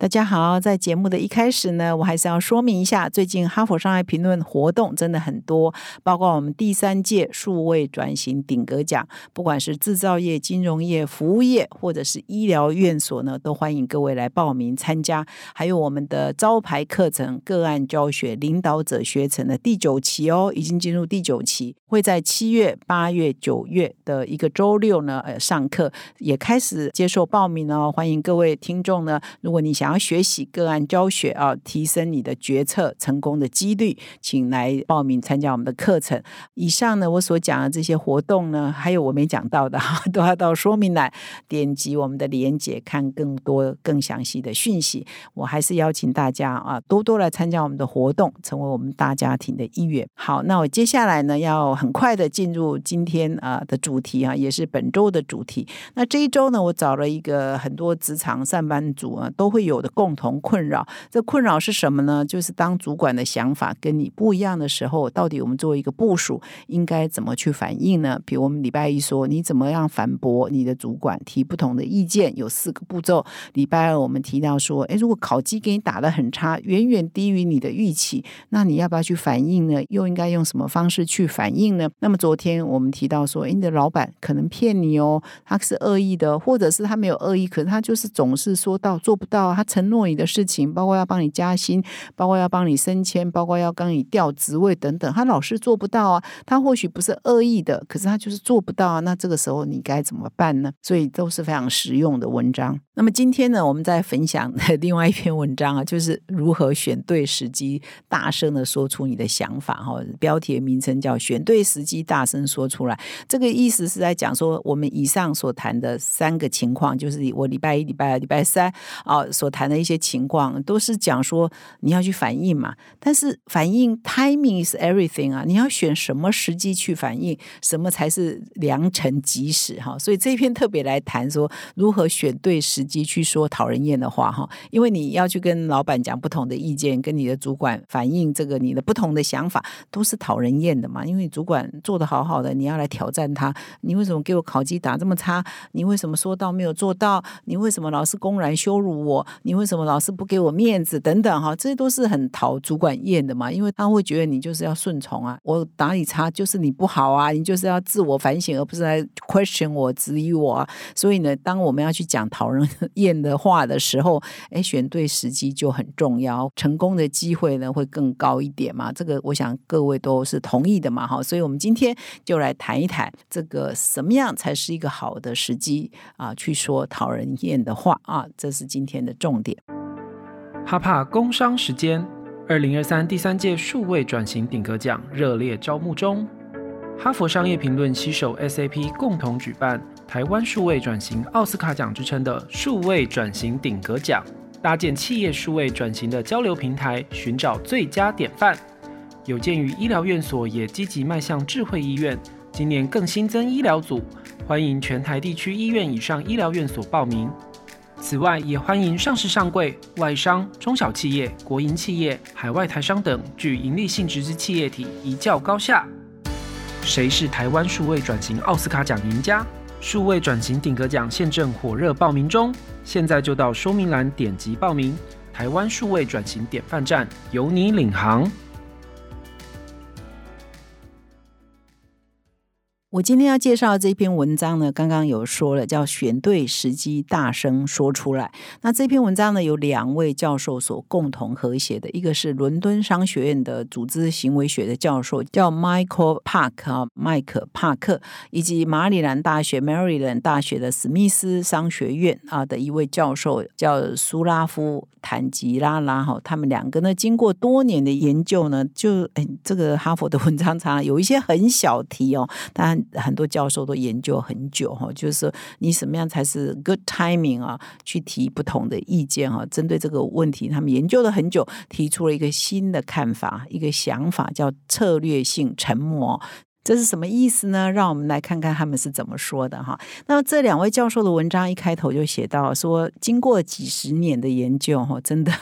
大家好，在节目的一开始呢，我还是要说明一下，最近哈佛商业评论活动真的很多，包括我们第三届数位转型顶格奖，不管是制造业、金融业、服务业，或者是医疗院所呢，都欢迎各位来报名参加。还有我们的招牌课程个案教学领导者学程的第九期哦，已经进入第九期，会在七月、八月、九月的一个周六呢，呃，上课也开始接受报名哦。欢迎各位听众呢，如果你想。想要学习个案教学啊，提升你的决策成功的几率，请来报名参加我们的课程。以上呢，我所讲的这些活动呢，还有我没讲到的，都要到说明栏点击我们的连结，看更多更详细的讯息。我还是邀请大家啊，多多来参加我们的活动，成为我们大家庭的一员。好，那我接下来呢，要很快的进入今天啊的主题啊，也是本周的主题。那这一周呢，我找了一个很多职场上班族啊，都会有。的共同困扰，这困扰是什么呢？就是当主管的想法跟你不一样的时候，到底我们作为一个部署应该怎么去反应呢？比如我们礼拜一说，你怎么样反驳你的主管提不同的意见？有四个步骤。礼拜二我们提到说，诶，如果考绩给你打的很差，远远低于你的预期，那你要不要去反应呢？又应该用什么方式去反应呢？那么昨天我们提到说，诶，你的老板可能骗你哦，他是恶意的，或者是他没有恶意，可是他就是总是说到做不到，他。承诺你的事情，包括要帮你加薪，包括要帮你升迁，包括要帮你调职位等等，他老是做不到啊。他或许不是恶意的，可是他就是做不到啊。那这个时候你该怎么办呢？所以都是非常实用的文章。那么今天呢，我们在分享的 另外一篇文章啊，就是如何选对时机，大声的说出你的想法。哈，标题的名称叫“选对时机，大声说出来”。这个意思是在讲说，我们以上所谈的三个情况，就是我礼拜一、礼拜二、礼拜三啊所。谈谈的一些情况都是讲说你要去反应嘛，但是反应 timing is everything 啊，你要选什么时机去反应，什么才是良辰吉时哈。所以这一篇特别来谈说如何选对时机去说讨人厌的话哈，因为你要去跟老板讲不同的意见，跟你的主管反映这个你的不同的想法，都是讨人厌的嘛。因为主管做的好好的，你要来挑战他，你为什么给我考绩打这么差？你为什么说到没有做到？你为什么老是公然羞辱我？你为什么老是不给我面子？等等哈，这些都是很讨主管厌的嘛，因为他会觉得你就是要顺从啊，我哪里差就是你不好啊，你就是要自我反省，而不是来 question 我、质疑我。啊。所以呢，当我们要去讲讨人 厌的话的时候，哎，选对时机就很重要，成功的机会呢会更高一点嘛。这个我想各位都是同意的嘛，哈。所以我们今天就来谈一谈这个什么样才是一个好的时机啊，去说讨人厌的话啊，这是今天的重。点。哈帕工商时间，二零二三第三届数位转型顶格奖热烈招募中。哈佛商业评论携手 SAP 共同举办台湾数位转型奥斯卡奖之称的数位转型顶格奖，搭建企业数位转型的交流平台，寻找最佳典范。有鉴于医疗院所也积极迈向智慧医院，今年更新增医疗组，欢迎全台地区医院以上医疗院所报名。此外，也欢迎上市上柜、外商、中小企业、国营企业、海外台商等具盈利性质之企业体一较高下。谁是台湾数位转型奥斯卡奖赢家？数位转型顶格奖现正火热报名中，现在就到说明栏点击报名。台湾数位转型典范站，由你领航。我今天要介绍这篇文章呢，刚刚有说了，叫选对时机，大声说出来。那这篇文章呢，有两位教授所共同合写的，一个是伦敦商学院的组织行为学的教授，叫 Michael Park 啊，麦克帕克，以及马里兰大学 Maryland 大学的史密斯商学院啊的一位教授，叫苏拉夫坦吉拉拉哈。他们两个呢，经过多年的研究呢，就哎，这个哈佛的文章常常有一些很小题哦，但很多教授都研究很久哈，就是你什么样才是 good timing 啊？去提不同的意见哈。针对这个问题，他们研究了很久，提出了一个新的看法，一个想法，叫策略性沉默。这是什么意思呢？让我们来看看他们是怎么说的哈。那么这两位教授的文章一开头就写到说，经过几十年的研究哈，真的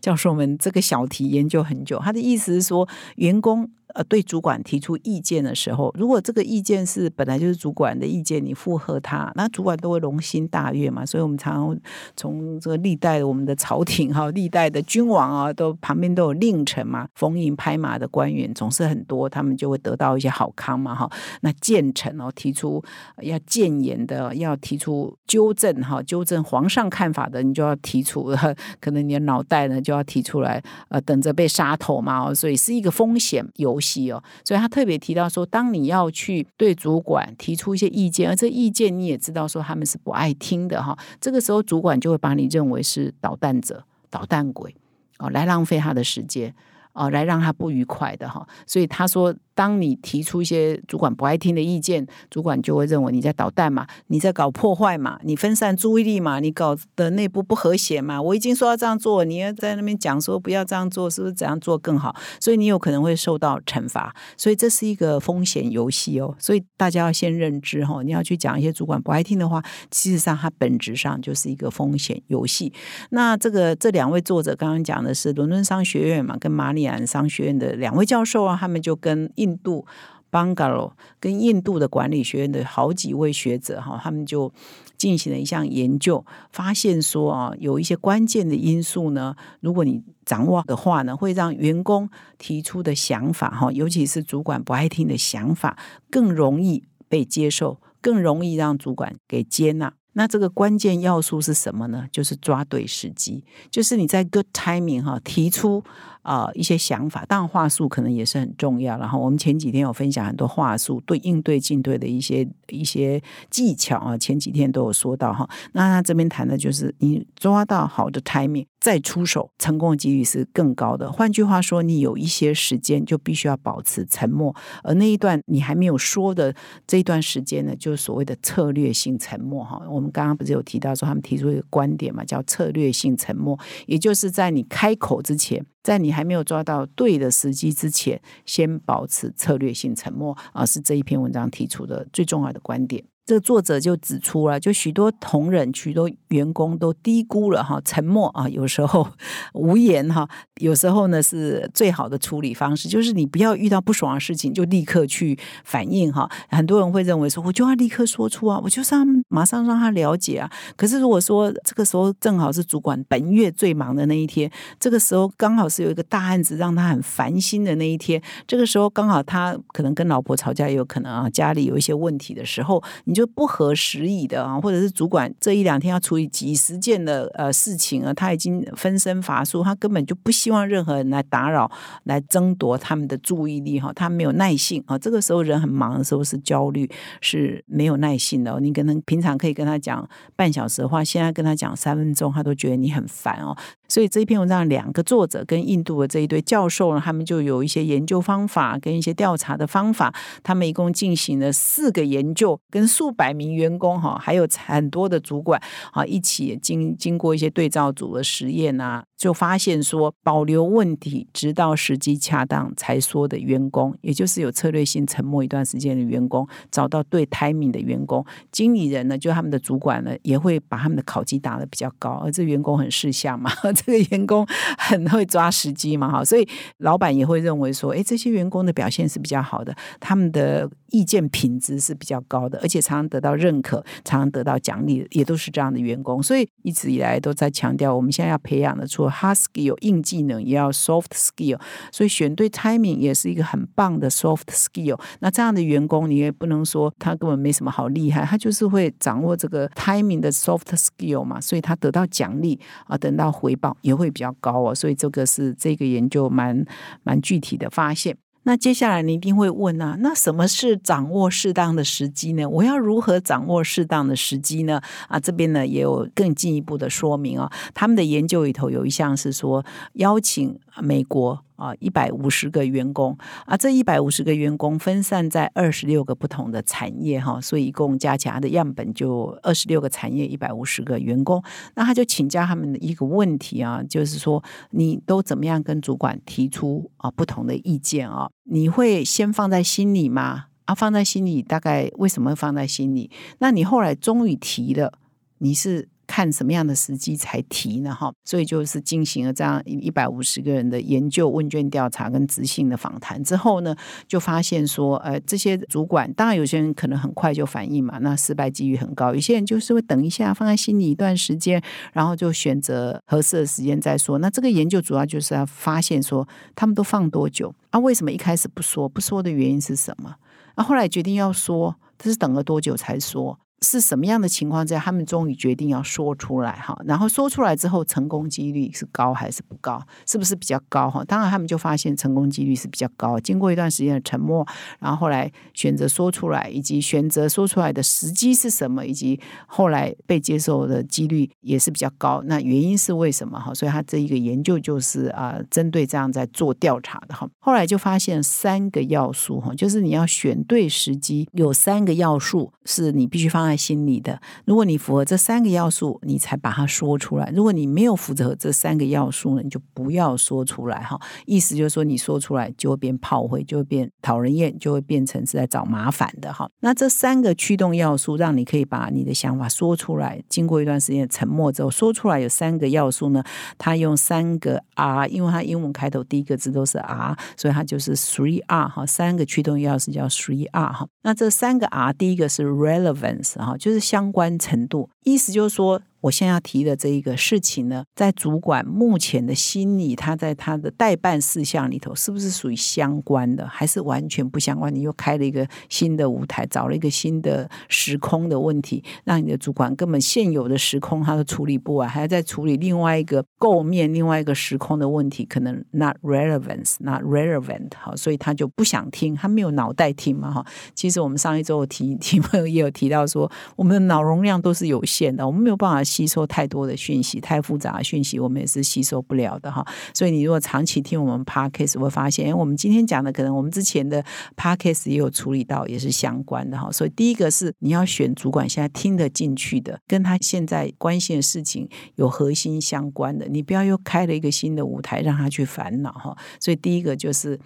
教授们这个小题研究很久。他的意思是说，员工。呃，对主管提出意见的时候，如果这个意见是本来就是主管的意见，你附和他，那主管都会龙心大悦嘛。所以，我们常常从这个历代我们的朝廷哈，历代的君王啊，都旁边都有令臣嘛，逢迎拍马的官员总是很多，他们就会得到一些好康嘛哈。那谏臣哦，提出要谏言的，要提出纠正哈，纠正皇上看法的，你就要提出，可能你的脑袋呢就要提出来，呃，等着被杀头嘛。所以是一个风险游。哦，所以他特别提到说，当你要去对主管提出一些意见，而这意见你也知道说他们是不爱听的哈，这个时候主管就会把你认为是捣蛋者、捣蛋鬼哦，来浪费他的时间哦，来让他不愉快的哈，所以他说。当你提出一些主管不爱听的意见，主管就会认为你在捣蛋嘛，你在搞破坏嘛，你分散注意力嘛，你搞的内部不和谐嘛。我已经说要这样做，你要在那边讲说不要这样做，是不是怎样做更好？所以你有可能会受到惩罚。所以这是一个风险游戏哦。所以大家要先认知哈，你要去讲一些主管不爱听的话，其实上它本质上就是一个风险游戏。那这个这两位作者刚刚讲的是伦敦商学院嘛，跟马里安商学院的两位教授啊，他们就跟。印度 Bangalo 跟印度的管理学院的好几位学者哈，他们就进行了一项研究，发现说啊，有一些关键的因素呢，如果你掌握的话呢，会让员工提出的想法哈，尤其是主管不爱听的想法，更容易被接受，更容易让主管给接纳。那这个关键要素是什么呢？就是抓对时机，就是你在 good timing 哈提出。啊，一些想法，当然话术可能也是很重要。然后我们前几天有分享很多话术对应对进退的一些一些技巧啊，前几天都有说到哈。那他这边谈的就是你抓到好的 timing 再出手，成功的几率是更高的。换句话说，你有一些时间就必须要保持沉默，而那一段你还没有说的这一段时间呢，就是所谓的策略性沉默哈。我们刚刚不是有提到说他们提出一个观点嘛，叫策略性沉默，也就是在你开口之前。在你还没有抓到对的时机之前，先保持策略性沉默啊，是这一篇文章提出的最重要的观点。这个作者就指出了，就许多同仁、许多员工都低估了哈沉默啊，有时候 无言哈，有时候呢是最好的处理方式，就是你不要遇到不爽的事情就立刻去反应哈。很多人会认为说，我就要立刻说出啊，我就是要马上让他了解啊。可是如果说这个时候正好是主管本月最忙的那一天，这个时候刚好是有一个大案子让他很烦心的那一天，这个时候刚好他可能跟老婆吵架，也有可能啊家里有一些问题的时候，就不合时宜的啊，或者是主管这一两天要处理几十件的呃事情啊，他已经分身乏术，他根本就不希望任何人来打扰、来争夺他们的注意力哈，他没有耐性啊。这个时候人很忙的时候是焦虑，是没有耐性的。你可能平常可以跟他讲半小时的话，现在跟他讲三分钟，他都觉得你很烦哦。所以这一篇文章，两个作者跟印度的这一对教授呢，他们就有一些研究方法跟一些调查的方法。他们一共进行了四个研究，跟数数百名员工哈，还有很多的主管啊，一起经经过一些对照组的实验啊。就发现说，保留问题直到时机恰当才说的员工，也就是有策略性沉默一段时间的员工，找到对 timing 的员工，经理人呢，就他们的主管呢，也会把他们的考绩打得比较高，而这员工很识相嘛，这个员工很会抓时机嘛，哈，所以老板也会认为说，哎，这些员工的表现是比较好的，他们的意见品质是比较高的，而且常常得到认可，常常得到奖励，也都是这样的员工，所以一直以来都在强调，我们现在要培养的除了 hard skill 硬技能也要 soft skill，所以选对 timing 也是一个很棒的 soft skill。那这样的员工你也不能说他根本没什么好厉害，他就是会掌握这个 timing 的 soft skill 嘛，所以他得到奖励啊，等到回报也会比较高哦。所以这个是这个研究蛮蛮具体的发现。那接下来你一定会问啊，那什么是掌握适当的时机呢？我要如何掌握适当的时机呢？啊，这边呢也有更进一步的说明啊。他们的研究里头有一项是说邀请美国。啊，一百五十个员工啊，这一百五十个员工分散在二十六个不同的产业哈，所以一共加起来的样本就二十六个产业，一百五十个员工。那他就请教他们的一个问题啊，就是说你都怎么样跟主管提出啊不同的意见啊？你会先放在心里吗？啊，放在心里，大概为什么放在心里？那你后来终于提了，你是？看什么样的时机才提呢？哈，所以就是进行了这样一百五十个人的研究问卷调查跟执行的访谈之后呢，就发现说，呃，这些主管当然有些人可能很快就反应嘛，那失败几率很高；有些人就是会等一下，放在心里一段时间，然后就选择合适的时间再说。那这个研究主要就是要发现说，他们都放多久？啊，为什么一开始不说？不说的原因是什么？啊，后来决定要说，这是等了多久才说？是什么样的情况下，他们终于决定要说出来哈？然后说出来之后，成功几率是高还是不高？是不是比较高哈？当然，他们就发现成功几率是比较高。经过一段时间的沉默，然后后来选择说出来，以及选择说出来的时机是什么，以及后来被接受的几率也是比较高。那原因是为什么哈？所以他这一个研究就是啊，针对这样在做调查的哈。后来就发现三个要素哈，就是你要选对时机，有三个要素是你必须放在。心里的，如果你符合这三个要素，你才把它说出来；如果你没有符合这三个要素呢，你就不要说出来。哈，意思就是说，你说出来就会变炮灰，就会变讨人厌，就会变成是在找麻烦的。哈，那这三个驱动要素，让你可以把你的想法说出来。经过一段时间沉默之后，说出来有三个要素呢，它用三个 R，因为它英文开头第一个字都是 R，所以它就是 Three R。哈，三个驱动要素叫 Three R。哈，那这三个 R，第一个是 Relevance。啊，就是相关程度，意思就是说。我现在要提的这一个事情呢，在主管目前的心理，他在他的代办事项里头，是不是属于相关的，还是完全不相关？你又开了一个新的舞台，找了一个新的时空的问题，让你的主管根本现有的时空他都处理不完，还要再处理另外一个构面、另外一个时空的问题，可能 not relevance, not relevant。好，所以他就不想听，他没有脑袋听嘛。哈，其实我们上一周提 题目也有提到说，我们的脑容量都是有限的，我们没有办法。吸收太多的讯息，太复杂的讯息，我们也是吸收不了的哈。所以你如果长期听我们 podcast，会发现，哎，我们今天讲的可能我们之前的 podcast 也有处理到，也是相关的哈。所以第一个是你要选主管现在听得进去的，跟他现在关心的事情有核心相关的，你不要又开了一个新的舞台让他去烦恼哈。所以第一个就是。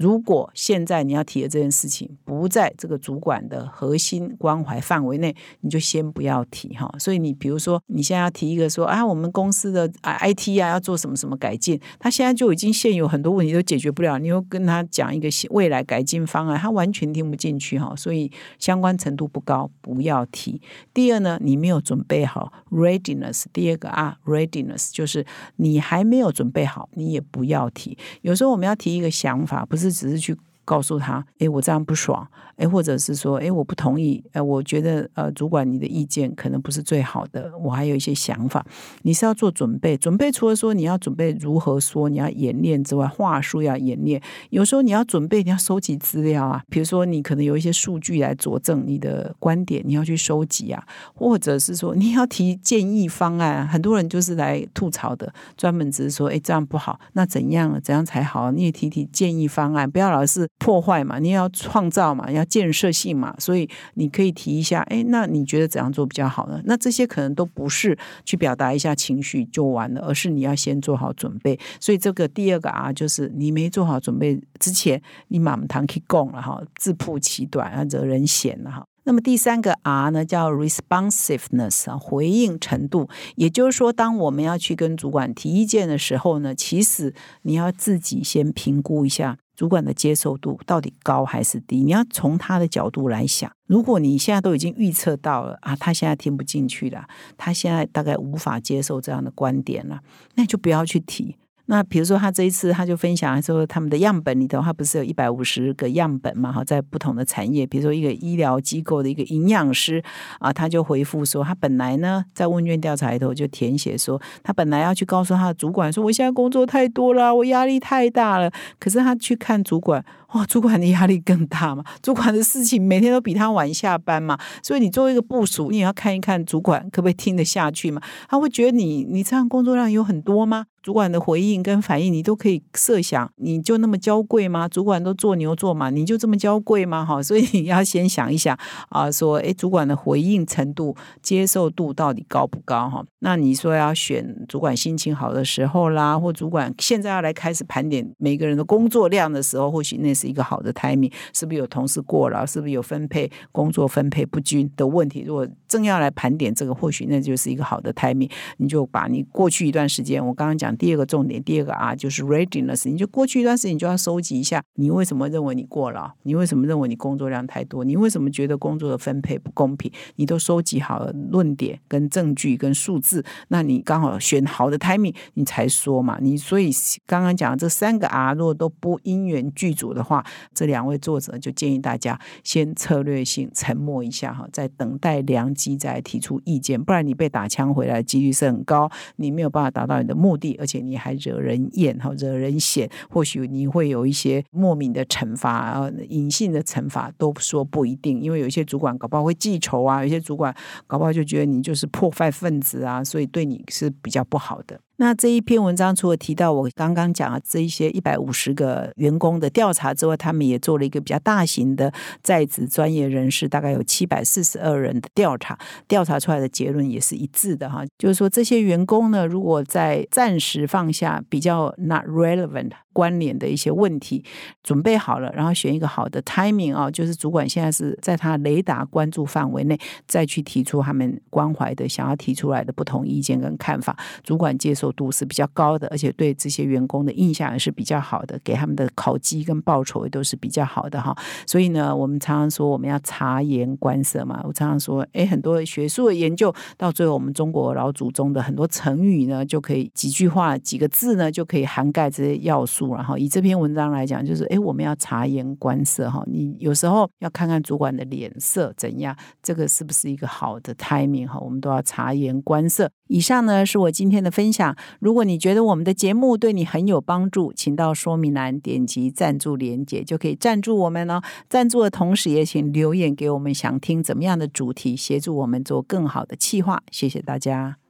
如果现在你要提的这件事情不在这个主管的核心关怀范围内，你就先不要提哈。所以你比如说，你现在要提一个说啊，我们公司的啊 IT 啊要做什么什么改进，他现在就已经现有很多问题都解决不了，你又跟他讲一个未来改进方案，他完全听不进去哈。所以相关程度不高，不要提。第二呢，你没有准备好 readiness。第二个啊，readiness 就是你还没有准备好，你也不要提。有时候我们要提一个想法，不是。只是去告诉他，哎，我这样不爽。哎，或者是说，哎，我不同意，哎，我觉得，呃，主管你的意见可能不是最好的，我还有一些想法。你是要做准备，准备除了说你要准备如何说，你要演练之外，话术要演练。有时候你要准备，你要收集资料啊，比如说你可能有一些数据来佐证你的观点，你要去收集啊，或者是说你要提建议方案。很多人就是来吐槽的，专门只是说，哎，这样不好，那怎样怎样才好？你也提提建议方案，不要老是破坏嘛，你要创造嘛，要。建设性嘛，所以你可以提一下，哎，那你觉得怎样做比较好呢？那这些可能都不是去表达一下情绪就完了，而是你要先做好准备。所以这个第二个啊，就是你没做好准备之前，你满堂去供了哈，自曝其短啊，惹人嫌了哈。那么第三个 R 呢，叫 responsiveness 啊，回应程度。也就是说，当我们要去跟主管提意见的时候呢，其实你要自己先评估一下。主管的接受度到底高还是低？你要从他的角度来想。如果你现在都已经预测到了啊，他现在听不进去了，他现在大概无法接受这样的观点了，那就不要去提。那比如说，他这一次他就分享说，他们的样本里头，他不是有一百五十个样本嘛？哈，在不同的产业，比如说一个医疗机构的一个营养师啊，他就回复说，他本来呢在问卷调查里头就填写说，他本来要去告诉他的主管说，我现在工作太多了，我压力太大了。可是他去看主管。哇，主管的压力更大嘛？主管的事情每天都比他晚下班嘛，所以你作为一个部署，你也要看一看主管可不可以听得下去嘛？他会觉得你你这样工作量有很多吗？主管的回应跟反应，你都可以设想，你就那么娇贵吗？主管都做牛做马，你就这么娇贵吗？哈，所以你要先想一想啊，说，哎，主管的回应程度、接受度到底高不高？哈，那你说要选主管心情好的时候啦，或主管现在要来开始盘点每个人的工作量的时候，或许那是一个好的 timing，是不是有同事过劳？是不是有分配工作分配不均的问题？如果正要来盘点这个，或许那就是一个好的 timing，你就把你过去一段时间，我刚刚讲。第二个重点，第二个啊，就是 readiness。你就过去一段时间，你就要收集一下，你为什么认为你过劳？你为什么认为你工作量太多？你为什么觉得工作的分配不公平？你都收集好了论点、跟证据、跟数字，那你刚好选好的 timing，你才说嘛。你所以刚刚讲这三个 R，如果都不因缘具足的话，这两位作者就建议大家先策略性沉默一下哈，在等待良机再提出意见，不然你被打枪回来的几率是很高，你没有办法达到你的目的。而且你还惹人厌哈，惹人嫌，或许你会有一些莫名的惩罚啊，隐性的惩罚都说不一定，因为有一些主管搞不好会记仇啊，有些主管搞不好就觉得你就是破坏分子啊，所以对你是比较不好的。那这一篇文章除了提到我刚刚讲的这一些一百五十个员工的调查之外，他们也做了一个比较大型的在职专业人士，大概有七百四十二人的调查，调查出来的结论也是一致的哈，就是说这些员工呢，如果在暂时放下比较 not relevant。关联的一些问题准备好了，然后选一个好的 timing 啊，就是主管现在是在他雷达关注范围内，再去提出他们关怀的、想要提出来的不同意见跟看法。主管接受度是比较高的，而且对这些员工的印象也是比较好的，给他们的考绩跟报酬也都是比较好的哈。所以呢，我们常常说我们要察言观色嘛。我常常说，哎，很多学术的研究到最后，我们中国老祖宗的很多成语呢，就可以几句话、几个字呢，就可以涵盖这些要素。然后以这篇文章来讲，就是哎，我们要察言观色哈。你有时候要看看主管的脸色怎样，这个是不是一个好的 timing 哈？我们都要察言观色。以上呢是我今天的分享。如果你觉得我们的节目对你很有帮助，请到说明栏点击赞助连接，就可以赞助我们哦。赞助的同时，也请留言给我们，想听怎么样的主题，协助我们做更好的企划。谢谢大家。